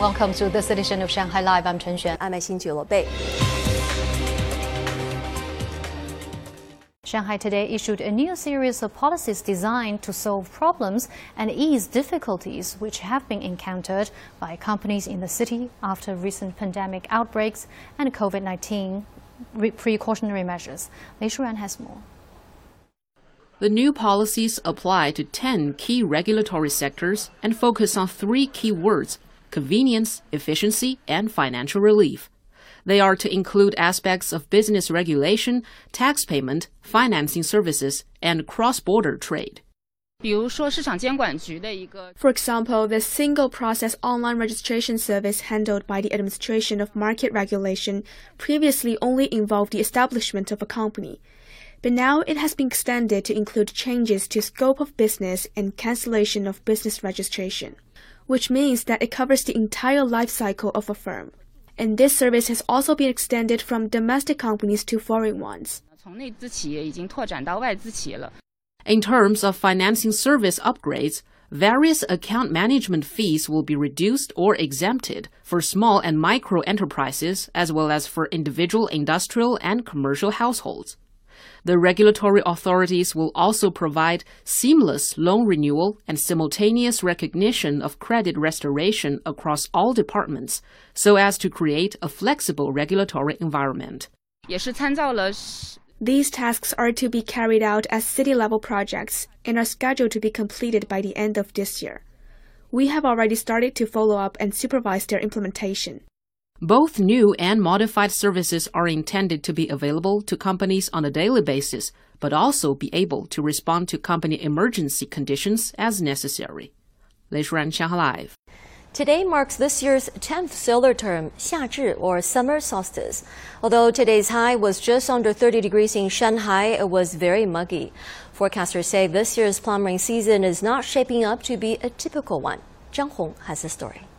Welcome to this edition of Shanghai Live. I'm Chen Xuan. I'm Xin Bei. Shanghai today issued a new series of policies designed to solve problems and ease difficulties which have been encountered by companies in the city after recent pandemic outbreaks and COVID 19 precautionary measures. Lei Shuran has more. The new policies apply to 10 key regulatory sectors and focus on three key words convenience, efficiency, and financial relief. They are to include aspects of business regulation, tax payment, financing services, and cross-border trade. For example, the single process online registration service handled by the Administration of Market Regulation previously only involved the establishment of a company. But now it has been extended to include changes to scope of business and cancellation of business registration, which means that it covers the entire life cycle of a firm and this service has also been extended from domestic companies to foreign ones. In terms of financing service upgrades, various account management fees will be reduced or exempted for small and micro enterprises as well as for individual industrial and commercial households. The regulatory authorities will also provide seamless loan renewal and simultaneous recognition of credit restoration across all departments so as to create a flexible regulatory environment. These tasks are to be carried out as city level projects and are scheduled to be completed by the end of this year. We have already started to follow up and supervise their implementation. Both new and modified services are intended to be available to companies on a daily basis, but also be able to respond to company emergency conditions as necessary. Lei Shuran, Shanghai Live. Today marks this year's 10th solar term, 夏至 or summer solstice. Although today's high was just under 30 degrees in Shanghai, it was very muggy. Forecasters say this year's plum rain season is not shaping up to be a typical one. Zhang Hong has the story.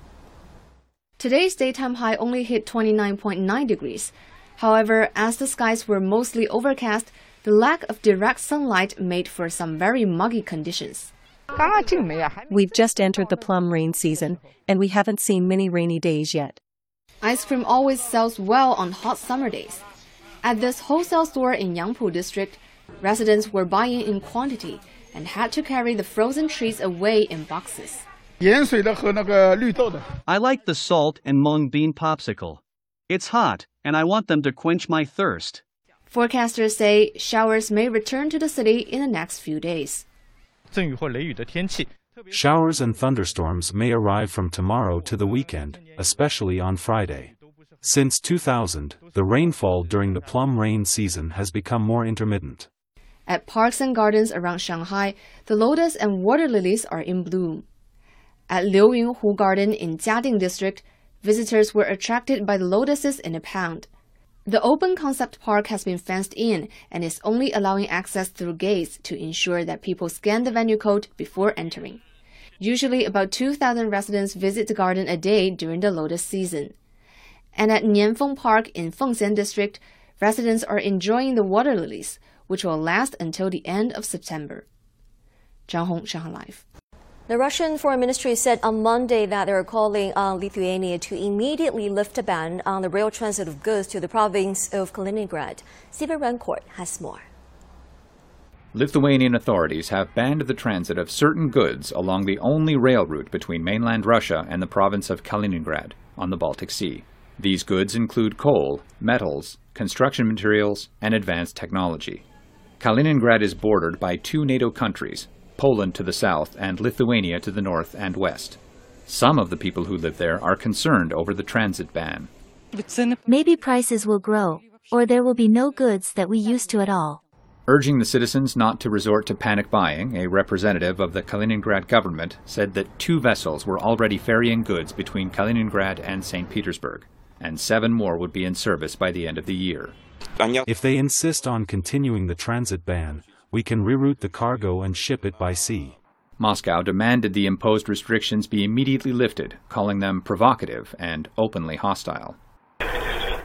Today's daytime high only hit 29.9 degrees. However, as the skies were mostly overcast, the lack of direct sunlight made for some very muggy conditions. We've just entered the plum rain season, and we haven't seen many rainy days yet. Ice cream always sells well on hot summer days. At this wholesale store in Yangpu district, residents were buying in quantity and had to carry the frozen treats away in boxes. I like the salt and mung bean popsicle. It's hot, and I want them to quench my thirst. Forecasters say showers may return to the city in the next few days. Showers and thunderstorms may arrive from tomorrow to the weekend, especially on Friday. Since 2000, the rainfall during the plum rain season has become more intermittent. At parks and gardens around Shanghai, the lotus and water lilies are in bloom. At Liuyun Hu Garden in Jiading District, visitors were attracted by the lotuses in a pond. The open concept park has been fenced in and is only allowing access through gates to ensure that people scan the venue code before entering. Usually, about 2,000 residents visit the garden a day during the lotus season. And at Nianfeng Park in Fengxian District, residents are enjoying the water lilies, which will last until the end of September. Zhang Hong, Shanghai Live. The Russian Foreign Ministry said on Monday that they are calling on Lithuania to immediately lift a ban on the rail transit of goods to the province of Kaliningrad. Stephen Rancourt has more. Lithuanian authorities have banned the transit of certain goods along the only rail route between mainland Russia and the province of Kaliningrad on the Baltic Sea. These goods include coal, metals, construction materials, and advanced technology. Kaliningrad is bordered by two NATO countries, Poland to the south, and Lithuania to the north and west. Some of the people who live there are concerned over the transit ban. Maybe prices will grow, or there will be no goods that we used to at all. Urging the citizens not to resort to panic buying, a representative of the Kaliningrad government said that two vessels were already ferrying goods between Kaliningrad and St. Petersburg, and seven more would be in service by the end of the year. If they insist on continuing the transit ban, we can reroute the cargo and ship it by sea. Moscow demanded the imposed restrictions be immediately lifted, calling them provocative and openly hostile.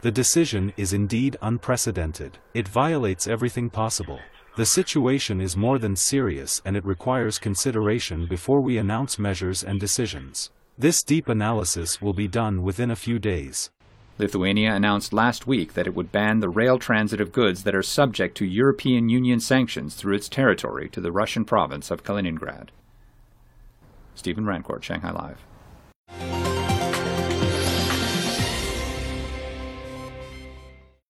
The decision is indeed unprecedented. It violates everything possible. The situation is more than serious and it requires consideration before we announce measures and decisions. This deep analysis will be done within a few days. Lithuania announced last week that it would ban the rail transit of goods that are subject to European Union sanctions through its territory to the Russian province of Kaliningrad. Stephen Rancourt, Shanghai Live.